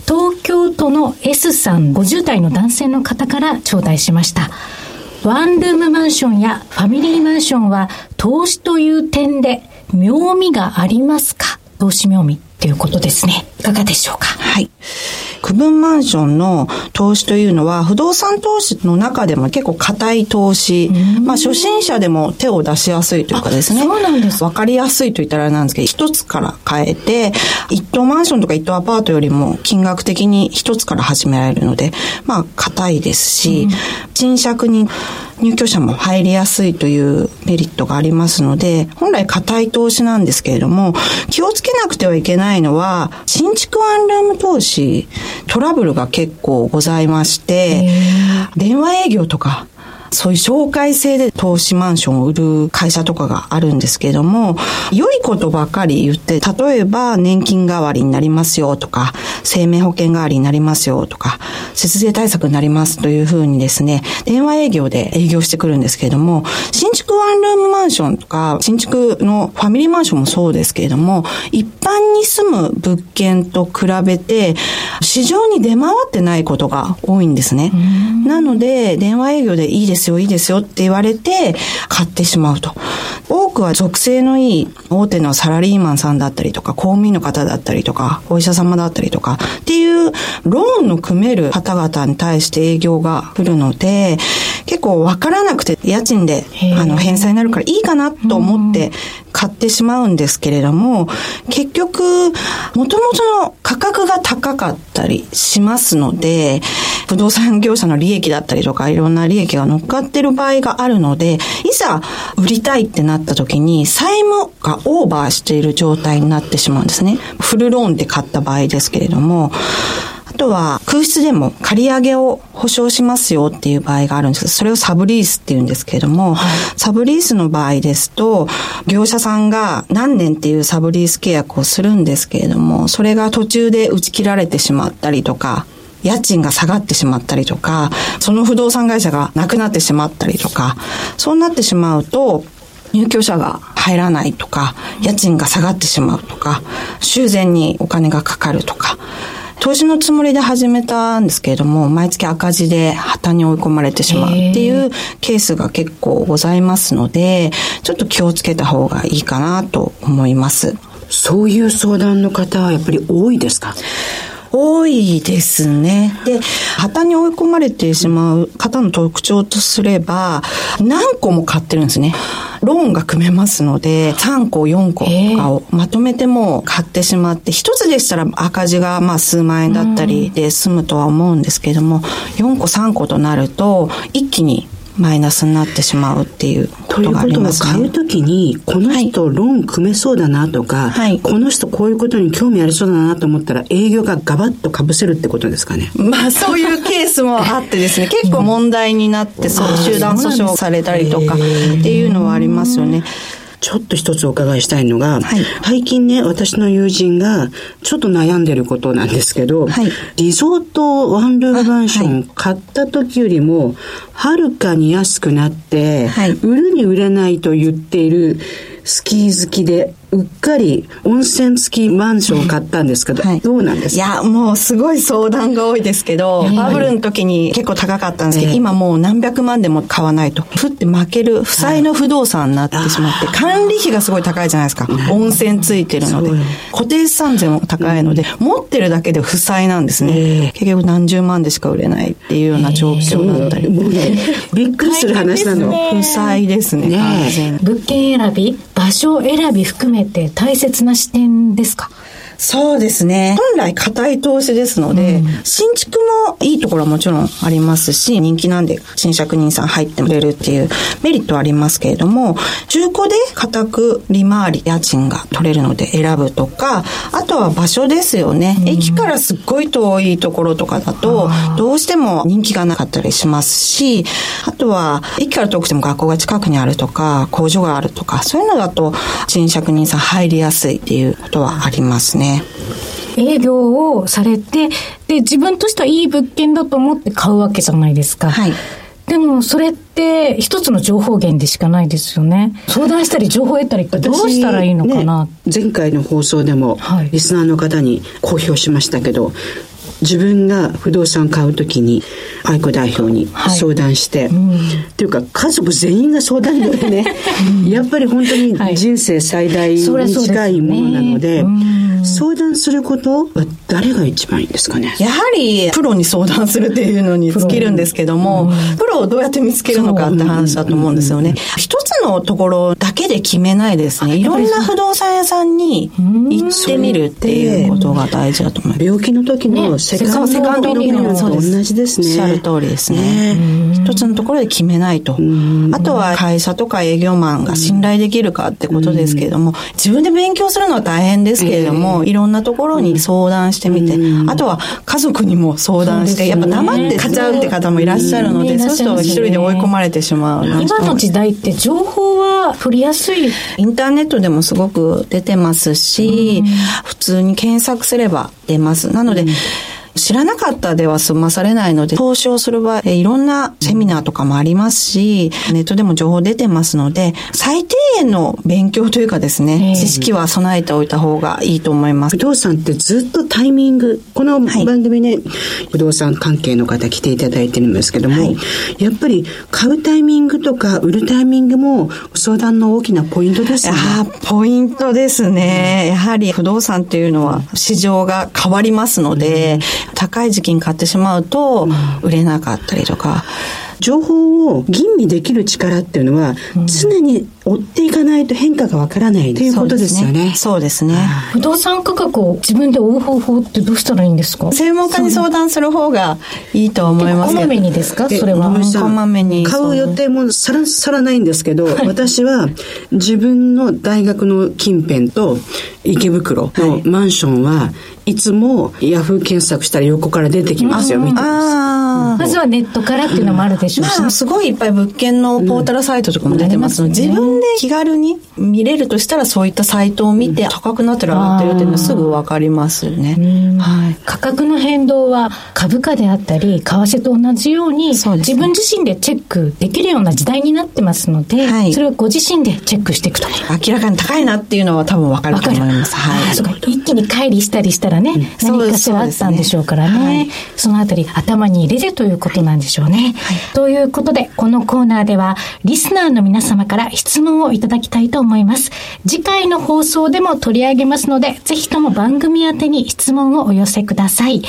東京都の S さん50代の男性の方から頂戴しました。ワンルームマンションやファミリーマンションは投資という点で妙味がありますか？投資妙味？っていうことですね。いかがでしょうか？はい。区分マンションの投資というのは、不動産投資の中でも結構硬い投資、まあ初心者でも手を出しやすいというかですね。そうなんです。わかりやすいと言ったらあれなんですけど、一つから変えて、一棟マンションとか一棟アパートよりも金額的に一つから始められるので、まあ硬いですし、賃借に入居者も入りやすいというメリットがありますので、本来硬い投資なんですけれども、気をつけなくてはいけないのは、新築ワンルーム投資、トラブルが結構ございまして、電話営業とか、そういう紹介制で投資マンションを売る会社とかがあるんですけれども、良いことばかり言って、例えば年金代わりになりますよとか、生命保険代わりになりますよとか、節税対策になりますというふうにですね、電話営業で営業してくるんですけれども、新築ワンルームマンションとか、新築のファミリーマンションもそうですけれども、一般に住む物件と比べて、市場に出回ってないことが多いんですね。なので、電話営業でいいですですよ、いいですよって言われて買ってしまうと。多くは属性のいい大手のサラリーマンさんだったりとか、公務員の方だったりとか、お医者様だったりとか、っていうローンの組める方々に対して営業が来るので、結構わからなくて家賃であの返済になるからいいかなと思って買ってしまうんですけれども、結局、もともとの価格が高かったりしますので、不動産業者の利益だったりとか、いろんな利益が乗っかってる場合があるので、いざ売りたいってなった時に、債務がオーバーしている状態になってしまうんですね。フルローンで買った場合ですけれども、あとは空室でも借り上げを保証しますよっていう場合があるんですけど、それをサブリースって言うんですけれども、はい、サブリースの場合ですと、業者さんが何年っていうサブリース契約をするんですけれども、それが途中で打ち切られてしまったりとか、家賃が下がってしまったりとか、その不動産会社がなくなってしまったりとか、そうなってしまうと、入居者が入らないとか、家賃が下がってしまうとか、修繕にお金がかかるとか、投資のつもりで始めたんですけれども、毎月赤字で破綻に追い込まれてしまうっていうケースが結構ございますので、ちょっと気をつけた方がいいかなと思います。そういう相談の方はやっぱり多いですか？多いですね。で、破綻に追い込まれてしまう方の特徴とすれば、何個も買ってるんですね。ローンが組めますので、3個、4個とかをまとめても買ってしまって、一つでしたら赤字がまあ数万円だったりで済むとは思うんですけども、4個、3個となると、一気にマイナスになってしまうっていうことがありますね。ということは買うときに、この人ローン組めそうだなとか、はい、この人こういうことに興味ありそうだなと思ったら営業がガバッとかぶせるってことですかね。まあそういうケースもあってですね、結構問題になって、そう、集団訴訟されたりとかっていうのはありますよね。ちょっと一つお伺いしたいのが、はい、最近ね、私の友人がちょっと悩んでることなんですけど、はい、リゾートワンルームマンション買った時よりも、はるかに安くなって、売るに売れないと言っているスキー好きでうっかり温泉付きマンションを買ったんですけど、はい、どうなんですか？いや、もうすごい相談が多いですけど、バブルの時に結構高かったんですけど、えー、今もう何百万でも買わないと。ふって負ける、負債の不動産になってしまって、管理費がすごい高いじゃないですか。温泉ついてるので。固定資産税も高いので、持ってるだけで負債なんですね。えー、結局何十万でしか売れないっていうような状況だったり。えー、びっくりする話なの。負債ですね。ね物件選び、場所選び含めて大切な視点ですか？そうですね。本来硬い投資ですので、うん、新築もいいところはもちろんありますし、人気なんで新借人さん入ってくれるっていうメリットはありますけれども、中古で固く利回り、家賃が取れるので選ぶとか、あとは場所ですよね。うん、駅からすっごい遠いところとかだと、どうしても人気がなかったりしますし、あとは駅から遠くても学校が近くにあるとか、工場があるとか、そういうのだと新借人さん入りやすいっていうことはありますね。営業をされて、で、自分としてはいい物件だと思って買うわけじゃないですか。はい。でも、それって一つの情報源でしかないですよね。相談したり情報を得たりどうしたらいいのかな、ね、前回の放送でも、リスナーの方に公表しましたけど、自分が不動産買うときに愛子代表に相談して、はいうん、っていうか家族全員が相談に乗ってね、やっぱり本当に人生最大に近いものなので、相談することは誰が一番いいですかね？やはりプロに相談するっていうのに尽きるんですけども、プロをどうやって見つけるのかって話だと思うんですよね。一つのところだけで決めないですね。いろんな不動産屋さんに行ってみるっていうことが大事だと思います。病気の時のセカンドオピニオンと同じですね。おっしゃる通りですね。一つのところで決めないと。あとは会社とか営業マンが信頼できるかってことですけれども、自分で勉強するのは大変ですけれども、いろんなところに相談してみて、あとは家族にも相談して、やっぱ黙って買っちゃうって方もいらっしゃるので、そうすると一人で追い込まれてしまう。今の時代って情報は取りやすいインターネットでもすごく出てますし、普通に検索すれば出ます。なので、知らなかったでは済まされないので、投資をする場合、いろんなセミナーとかもありますし、ネットでも情報出てますので、最低限の勉強というかですね、知識は備えておいた方がいいと思います。不動産ってずっとタイミング、この番組ね、はい、不動産関係の方来ていただいてるんですけども、はい、やっぱり買うタイミングとか売るタイミングも相談の大きなポイントですね。あポイントですね。やはり不動産っていうのは市場が変わりますので、うん高い時期に買ってしまうと、売れなかったりとか、情報を吟味できる力っていうのは、常に追っていかないと変化がわからないっていうことですよね。そうですね。不動産価格を自分で追う方法ってどうしたらいいんですか？専門家に相談する方がいいと思いますこまめにですか？それは。こまめに。買う予定もさらさらないんですけど、はい、私は自分の大学の近辺と池袋のマンションはいつもヤフー検索したら横から出てきますよ、見てます。まずはネットからっていうのもあるでしょうし。ょうし、まあ、すごいいっぱい物件のポータルサイトとかも出てますので、自分で気軽に見れるとしたらそういったサイトを見て、高くなってる上がってるっていうのはすぐわかりますね。はい。価格の変動は株価であったり、為替と同じように、自分自身でチェックできるような時代になってますので、はい、それをご自身でチェックしていくと。明らかに高いなっていうのは多分わかると思います。はい。一気に乖離したりしたらね、うん、何かしらあったんでしょうからね。そ、ねはい、そのあたり頭に入れるということなんでしょうね。はい、ということで、このコーナーでは、リスナーの皆様から質問問をいただきたいと思います。次回の放送でも取り上げますので、ぜひとも番組宛てに質問をお寄せください。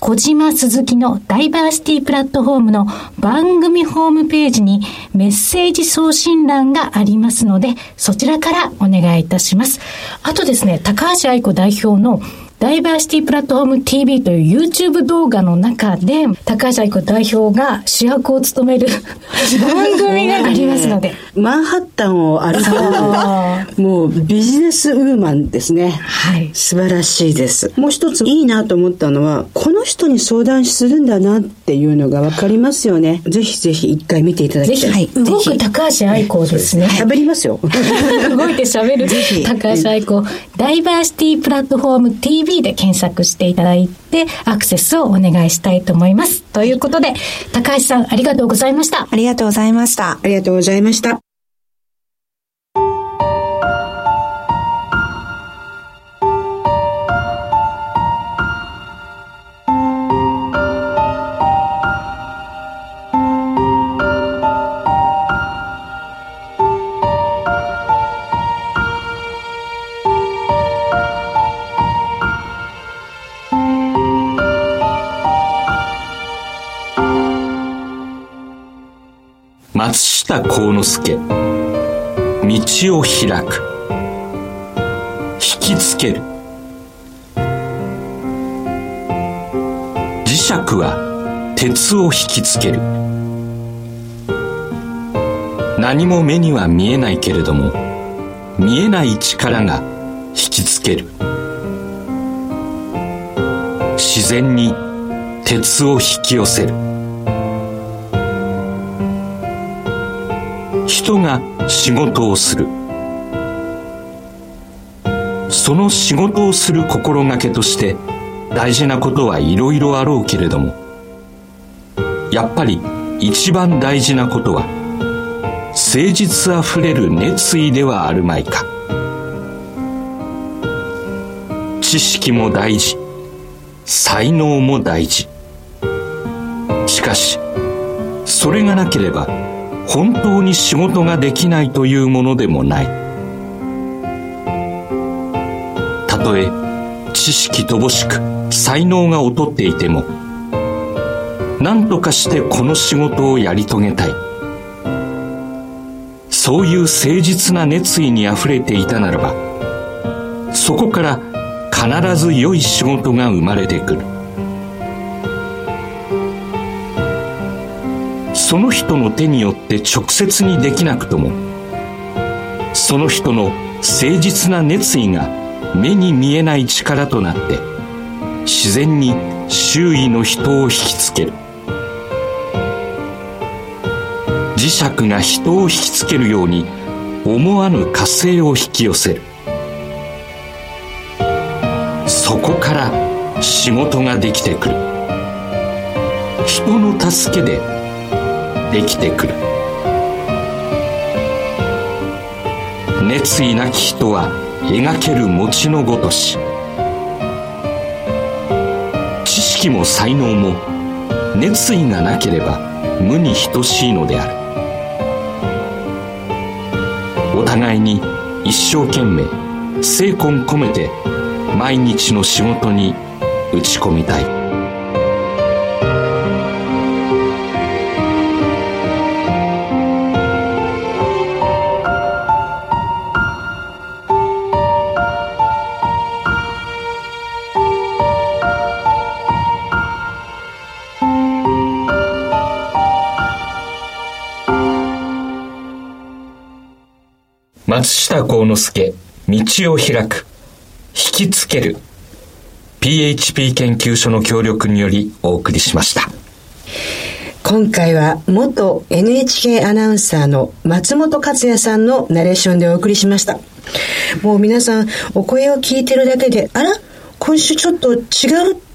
小島鈴木のダイバーシティプラットフォームの番組ホームページにメッセージ送信欄がありますので、そちらからお願いいたします。あとですね、高橋愛子代表のダイバーシティプラットフォーム TV という YouTube 動画の中で、高橋愛子代表が主役を務める 番組がありますので。マンハッタンを歩く、もうビジネスウーマンですね。はい。素晴らしいです。もう一ついいなと思ったのは、この人に相談するんだなっていうのがわかりますよね。ぜひぜひ一回見ていただきたい。ぜひ、動く高橋愛子ですね。喋りますよ。動いて喋る高橋愛子。ダイバーシティプラットフォーム TV で検索していただいて、アクセスをお願いしたいと思います。ということで、高橋さん、ありがとうございました。ありがとうございました。ありがとうございました。下幸之助。道を開く。引きつける。磁石は鉄を引きつける。何も目には見えないけれども見えない力が引きつける。自然に鉄を引き寄せる。人が仕事をする。その仕事をする心がけとして大事なことはいろいろあろうけれどもやっぱり一番大事なことは誠実あふれる熱意ではあるまいか。知識も大事才能も大事。しかしそれがなければ本当に仕事ができないというものでもない。たとえ知識乏しく才能が劣っていても何とかしてこの仕事をやり遂げたい。そういう誠実な熱意にあふれていたならばそこから必ず良い仕事が生まれてくる。その人の手によって直接にできなくともその人の誠実な熱意が目に見えない力となって自然に周囲の人を引きつける。磁石が人を引きつけるように思わぬ火星を引き寄せる。そこから仕事ができてくる。人の助けでできてくる。熱意なき人は描ける餅のごとし知識も才能も熱意がなければ無に等しいのである。お互いに一生懸命精魂込めて毎日の仕事に打ち込みたい。幸之助、道を開く、引きつける、PHP 研究所の協力によりお送りしました。今回は元 NHK アナウンサーの松本克也さんのナレーションでお送りしましたもう皆さんお声を聞いてるだけであら？今週ちょっと違う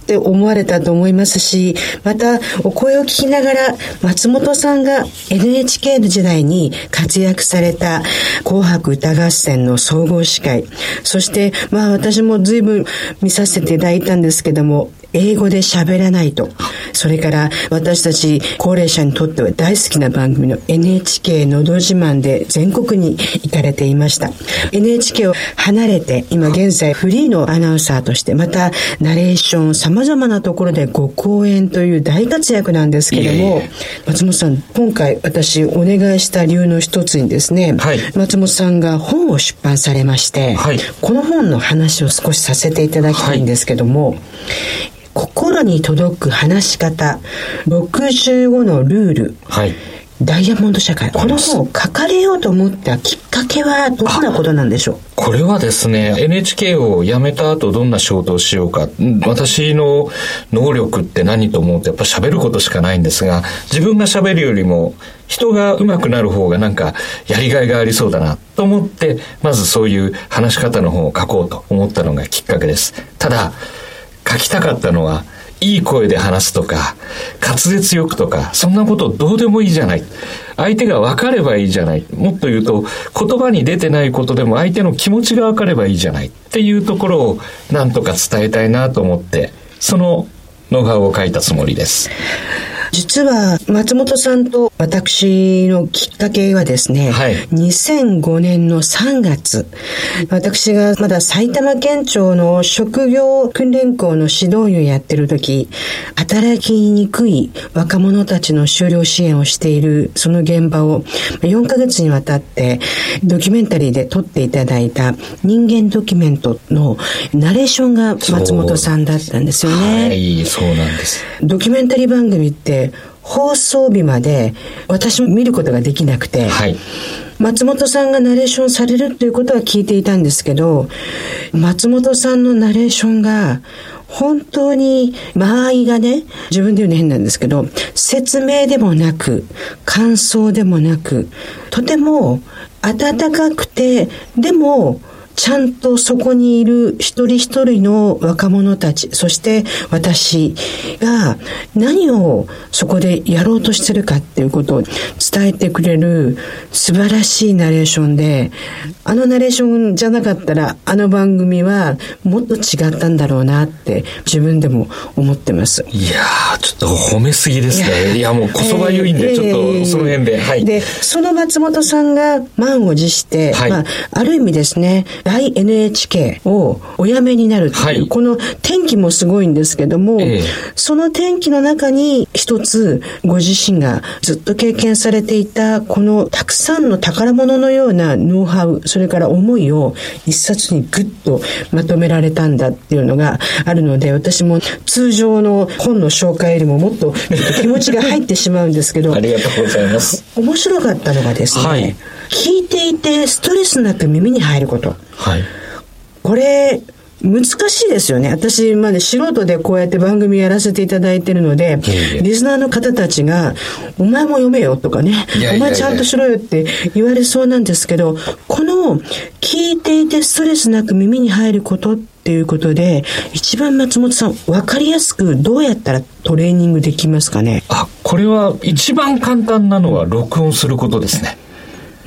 って思われたと思いますし、またお声を聞きながら松本さんが NHK の時代に活躍された紅白歌合戦の総合司会、そしてまあ私も随分見させていただいたんですけども、英語で喋らないと。それから私たち高齢者にとっては大好きな番組の NHK のど自慢で全国に行かれていました。NHK を離れて今現在フリーのアナウンサーとしてまたナレーション様々なところでご講演という大活躍なんですけども、松本さん、今回私お願いした理由の一つにですね、はい、松本さんが本を出版されまして、はい、この本の話を少しさせていただきたいんですけども、はい心に届く話し方65のルール、はい、ダイヤモンド社会。この本を書かれようと思ったきっかけはどんなことなんでしょう？これはですね NHK を辞めた後どんな仕事をしようか。私の能力って何と思うとやっぱ喋ることしかないんですが自分が喋るよりも人が上手くなる方がなんかやりがいがありそうだなと思ってまずそういう話し方の本を書こうと思ったのがきっかけです。ただ書きたかったのは、いい声で話すとか、滑舌よくとか、そんなことどうでもいいじゃない。相手が分かればいいじゃない。もっと言うと、言葉に出てないことでも相手の気持ちが分かればいいじゃないっていうところをなんとか伝えたいなと思って、そのノウハウを書いたつもりです。実は松本さんと私のきっかけはですね、はい、2005年の3月、私がまだ埼玉県庁の職業訓練校の指導員をやってる時、働きにくい若者たちの就労支援をしているその現場を4ヶ月にわたってドキュメンタリーで撮っていただいた人間ドキュメントのナレーションが松本さんだったんですよね。はい、そうなんです。ドキュメンタリー番組って放送日まで私も見ることができなくて、はい、松本さんがナレーションされるということは聞いていたんですけど、松本さんのナレーションが本当に間合いがね、自分で言うの変なんですけど、説明でもなく、感想でもなく、とても温かくて、でもちゃんとそこにいる一人一人の若者たち、そして私が何をそこでやろうとしてるかっていうことを伝えてくれる素晴らしいナレーションで、あのナレーションじゃなかったらあの番組はもっと違ったんだろうなって自分でも思ってます。いやー、ちょっと褒めすぎですね。いや、もうこそばゆいんで、ちょっとその辺で。はい。で、その松本さんが満を持して、はい、まあ、ある意味ですね、大 NHK をお辞めになるっていう、はい、この転機もすごいんですけども、えー、その転機の中に一つご自身がずっと経験されていたこのたくさんの宝物のようなノウハウ、それから思いを一冊にぐっとまとめられたんだっていうのがあるので、私も通常の本の紹介よりももっと気持ちが入ってしまうんですけど、ありがとうございます。面白かったのがですね、はい、聞いていてストレスなく耳に入ること。はい。これ、難しいですよね。私、まで素人でこうやって番組やらせていただいてるので、リスナーの方たちが、お前も読めよとかね、お前ちゃんとしろよって言われそうなんですけど、この聞いていてストレスなく耳に入ることっていうことで、一番松本さん、わかりやすくどうやったらトレーニングできますかね？あ、これは一番簡単なのは録音することですね。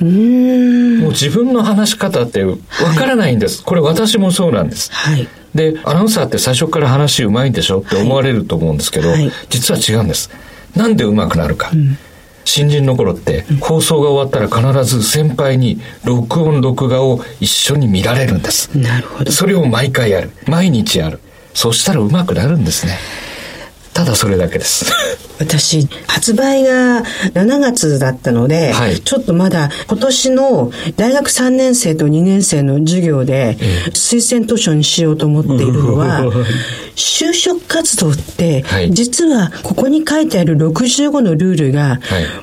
もう自分の話し方ってわからないんです、はい、これ私もそうなんです。はい。で、アナウンサーって最初から話うまいんでしょ？って思われると思うんですけど、はい、実は違うんです。なんでうまくなるか。うん新人の頃って放送が終わったら必ず先輩に録音録画を一緒に見られるんです。なるほど。それを毎回やる。毎日やる。そしたらうまくなるんですね。ただそれだけです。私、発売が7月だったので、はい、ちょっとまだ今年の大学3年生と2年生の授業で推薦図書にしようと思っているのは、就職活動って、実はここに書いてある65のルールが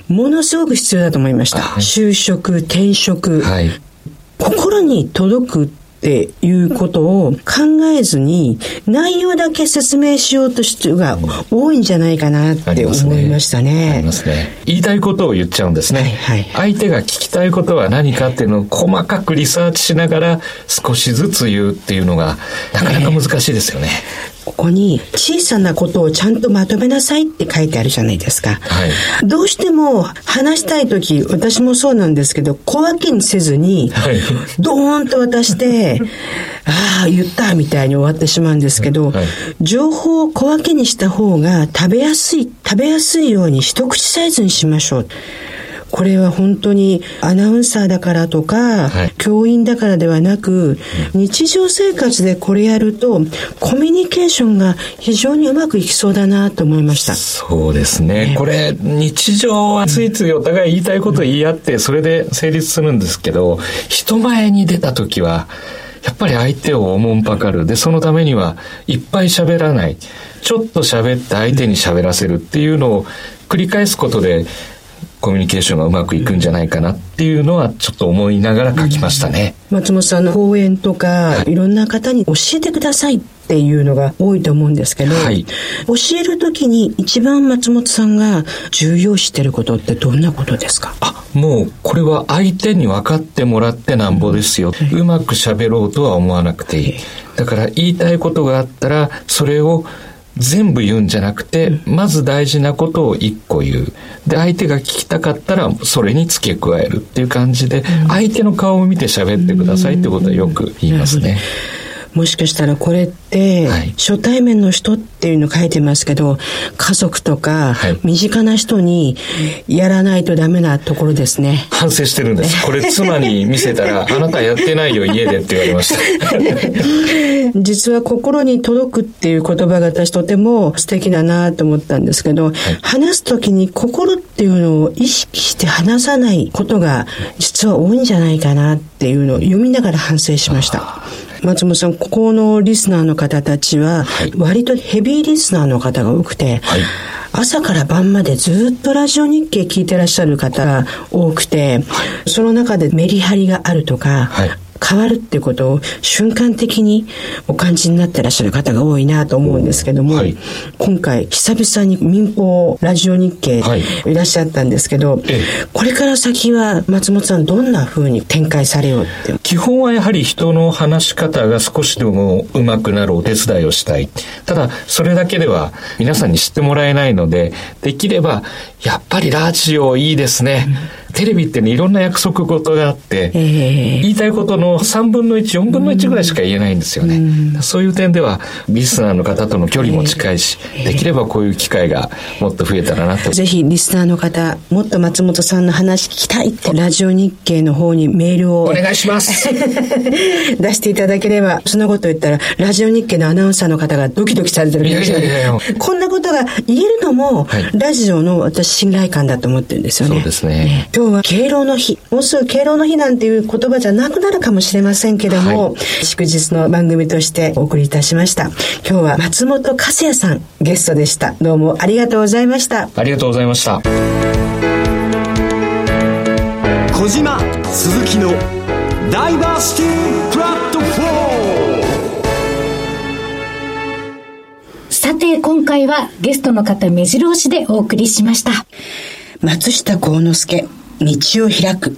ものすごく必要だと思いました。就職、転職、心に届くっっていうことを考えずに内容だけ説明しようとしてるが多いんじゃないかなって思いましたね。ありますね。言いたいことを言っちゃうんですね。はい相手が聞きたいことは何かっていうのを細かくリサーチしながら少しずつ言うっていうのがなかなか難しいですよね。ここに小さなことをちゃんとまとめなさいって書いてあるじゃないですか。はいどうしても話したい時、私もそうなんですけど、小分けにせずに、はいドーンと渡して、ああ、言ったみたいに終わってしまうんですけど、はい情報を小分けにした方が食べやすい、食べやすいように一口サイズにしましょう。これは本当にアナウンサーだからとか、はい教員だからではなく、日常生活でこれやると、コミュニケーションが非常にうまくいきそうだなと思いました。そうですね。これ、日常はついついお互い言いたいことを言い合って、それで成立するんですけど、人前に出た時は、やっぱり相手をおもんぱかる。で、そのためには、いっぱい喋らない。ちょっと喋って相手に喋らせるっていうのを繰り返すことで、コミュニケーションがうまくいくんじゃないかなっていうのは、ちょっと思いながら書きましたね。松本さんの講演とか、いろんな方に教えてくださいっていうのが多いと思うんですけど、はい教えるときに一番松本さんが重要視してることってどんなことですか？あ、もうこれは相手に分かってもらってなんぼですよ。うまく喋ろうとは思わなくていい。だから言いたいことがあったら、それを全部言うんじゃなくて、まず大事なことを一個言う。で、相手が聞きたかったら、それに付け加えるっていう感じで、相手の顔を見て喋ってくださいってことはよく言いますね。もしかしたらこれって、はい初対面の人っていうの書いてますけど、家族とかはい身近な人にやらないとダメなところですね。反省してるんです。これ妻に見せたら、あなたやってないよ家でって言われました。実は心に届くっていう言葉が私とても素敵だなと思ったんですけど、話す時に心っていうのを意識して話さないことが実は多いんじゃないかなっていうのを読みながら反省しました。松本さん、ここのリスナーの方たちは、割とヘビーリスナーの方が多くて、はい。朝から晩までずっとラジオ日経聞いてらっしゃる方が多くて、その中でメリハリがあるとか、はい変わるっていうことを瞬間的にお感じになってらっしゃる方が多いなと思うんですけども、はい今回久々に民放ラジオ日経はいいらっしゃったんですけど、えこれから先は松本さんどんな風に展開されようって基本はやはり人の話し方が少しでも上手くなるお手伝いをしたい。ただ、それだけでは皆さんに知ってもらえないので、できれば、やっぱりラジオいいですね。テレビってね、いろんな約束事があって、ええ。言いたいことの3分の1、4分の1ぐらいしか言えないんですよね。そういう点では、リスナーの方との距離も近いし、できればこういう機会がもっと増えたらなと。ぜひリスナーの方、もっと松本さんの話聞きたいって、ラジオ日経の方にメールを。お願いします。出していただければ、そんなこと言ったら、ラジオ日経のアナウンサーの方がドキドキされてるいいやいやいや。こんなことが言えるのも、はい。ラジオの私信頼感だと思ってるんですよね。そうですね今日は敬老の日。もうすぐ敬老の日なんていう言葉じゃなくなるかもしれませんけども、祝日の番組としてお送りいたしました。今日は松本和也さんゲストでした。どうもありがとうございました。ありがとうございました。小島鈴木のダイバーシティプラットフォームさて、今回はゲストの方目白押しでお送りしました。松下幸之助、道を開く。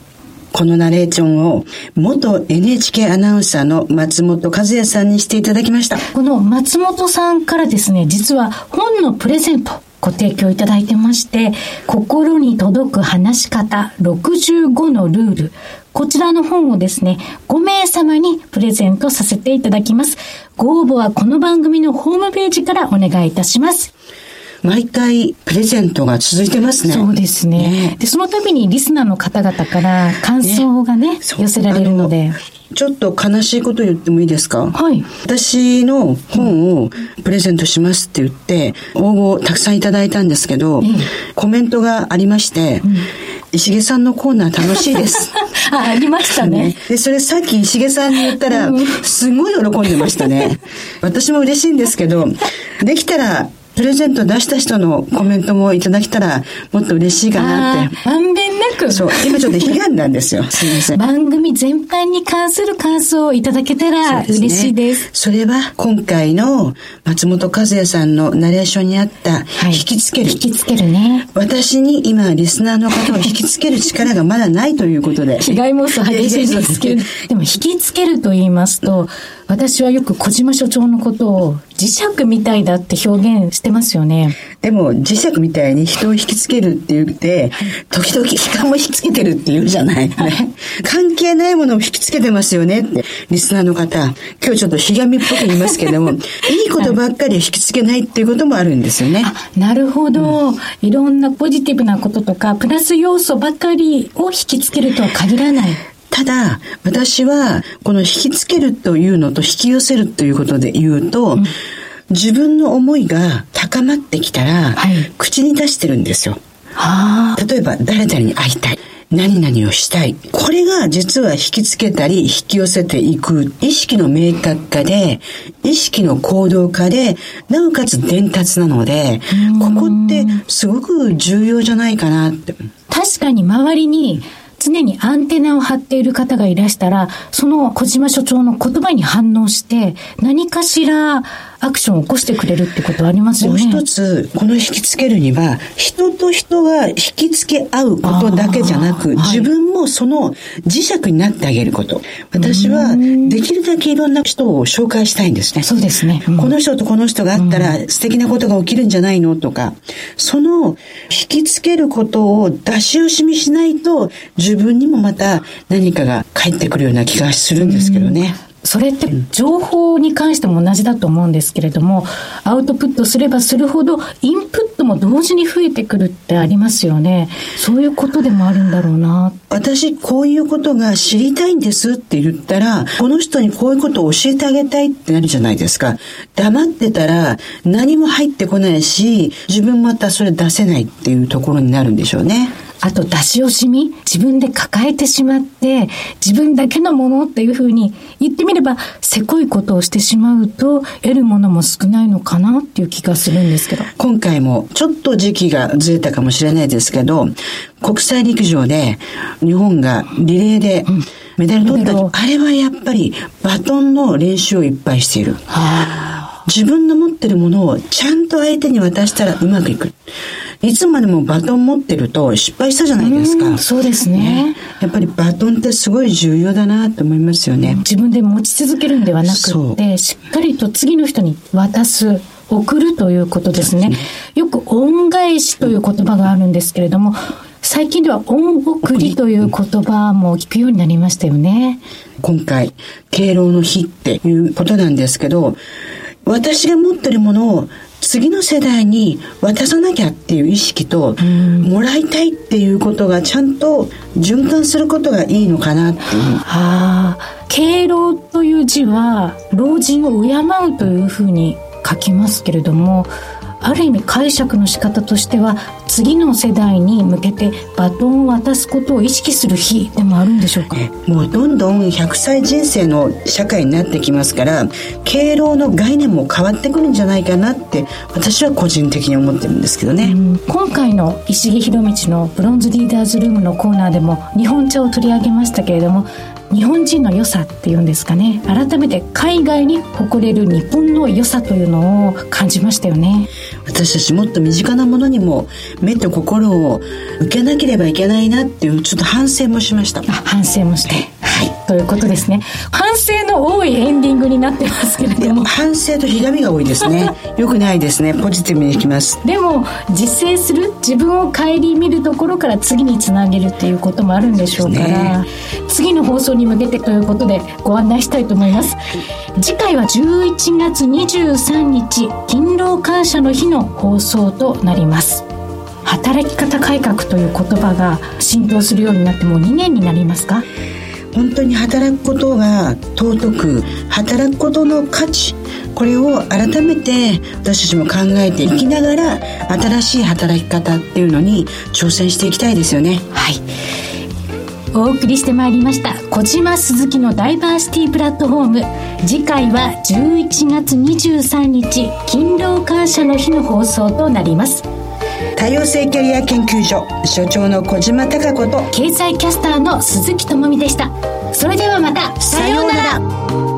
このナレーションを元 NHK アナウンサーの松本和也さんにしていただきました。この松本さんからですね、実は本のプレゼントご提供いただいてまして、心に届く話し方65のルール。こちらの本をですね、5名様にプレゼントさせていただきます。ご応募はこの番組のホームページからお願いいたします。毎回プレゼントが続いてますね。そうですね。で、その度にリスナーの方々から感想がね、そう寄せられるので。ちょっと悲しいこと言ってもいいですか？はい。私の本をプレゼントしますって言って、応募たくさんいただいたんですけど、コメントがありまして、石毛さんのコーナー楽しいです。あ、ありましたね。で、それさっき石毛さんに言ったら、すごい喜んでましたね。私も嬉しいんですけど、できたら、プレゼント出した人のコメントもいただけたら、もっと嬉しいかなって。まんべんく。そう。今ちょっと悲願なんですよ。すいません。番組全般に関する感想をいただけたら嬉しいです。そ、ね,、れは今回の松本和也さんのナレーションにあった引きつける。はい、引きつけるね。私に今リスナーの方を 引きつける力がまだないということで。被害妄想激しいですけど。でも引きつけると言いますと、私はよく小島所長のことを磁石みたいだって表現してますよね。でも磁石みたいに人を引きつけるって言って、時々人も引きつけてるって言うじゃない。関係ないものを引きつけてますよねって、リスナーの方、今日ちょっとひがみっぽく言いますけども、いいことばっかり引きつけないっていうこともあるんですよね。なるほど、うん、いろんなポジティブなこととか、プラス要素ばかりを引きつけるとは限らない。ただ、私は、この引きつけるというのと引き寄せるということで言うと、うん、自分の思いが高まってきたら、はい、口に出してるんですよ。例えば、誰々に会いたい。何々をしたい。これが実は引きつけたり引き寄せていく意識の明確化で、意識の行動化で、なおかつ伝達なので、ここってすごく重要じゃないかなって。確かに周りに常にアンテナを張っている方がいらしたら、その小島所長の言葉に反応して、何かしらアクションを起こしてくれるってことはありますよね。もう一つ、この引きつけるには、人と人が引きつけ合うことだけじゃなく、自分もその磁石になってあげること。私は、できるだけいろんな人を紹介したいんですね。そうですね。うん、この人とこの人があったら素敵なことが起きるんじゃないのとか、その引きつけることを出し惜しみしないと、自分にもまた何かが返ってくるような気がするんですけどね。それって情報に関しても同じだと思うんですけれども、アウトプットすればするほどインプットも同時に増えてくるってありますよね。そういうことでもあるんだろうな。私、こういうことが知りたいんですって言ったら、この人にこういうことを教えてあげたいってなるじゃないですか。黙ってたら何も入ってこないし、自分またそれ出せないっていうところになるんでしょうね。あと出し惜しみ自分で抱えてしまって自分だけのものっていうふうに言ってみればせこいことをしてしまうと得るものも少ないのかなっていう気がするんですけど今回もちょっと時期がずれたかもしれないですけど国際陸上で日本がリレーでメダル取った、うん、あれはやっぱりバトンの練習をいっぱいしている。自分の持ってるものをちゃんと相手に渡したらうまくいく。いつまでもバトン持ってると失敗したじゃないですか。うそうですね、ね、やっぱりバトンってすごい重要だなと思いますよね。自分で持ち続けるんではなくて、しっかりと次の人に渡す。送るということですね。よく恩返しという言葉があるんですけれども、最近では恩送りという言葉も聞くようになりましたよね。今回、敬老の日っていうことなんですけど、私が持ってるものを次の世代に渡さなきゃっていう意識と、もらいたいっていうことがちゃんと循環することがいいのかなっていう。はあ、敬老という字は老人を敬うというふうに書きますけれども、ある意味解釈の仕方としては次の世代に向けてバトンを渡すことを意識する日でもあるんでしょうか？もうどんどん100歳人生の社会になってきますから敬老の概念も変わってくるんじゃないかなって私は個人的に思ってるんですけどね。今回の石木宏道のブロンズリーダーズルームのコーナーでも日本茶を取り上げましたけれども日本人の良さっていうんですかね。改めて海外に誇れる日本の良さというのを感じましたよね。私たちもっと身近なものにも目と心を受けなければいけないなっていうちょっと反省もしました。反省もしてはい。ということですね。反省の多いエンディングになってますけれども。反省とひがみが多いですね。よくないですね。ポジティブにいきます。でも実践する自分を顧みるところから次につなげるっていうこともあるんでしょうから、ね、次の放送に向けてということでご案内したいと思います。次回は11月23日勤労感謝の日の放送となります。働き方改革という言葉が浸透するようになってもう2年になりますか？本当に働くことが尊く働くことの価値これを改めて私たちも考えていきながら新しい働き方っていうのに挑戦していきたいですよね。はい。お送りしてまいりました小島鈴木のダイバーシティプラットフォーム。次回は11月23日勤労感謝の日の放送となります。多様性キャリア研究所所長の小島貴子と経済キャスターの鈴木智美でした。それではまたさようなら。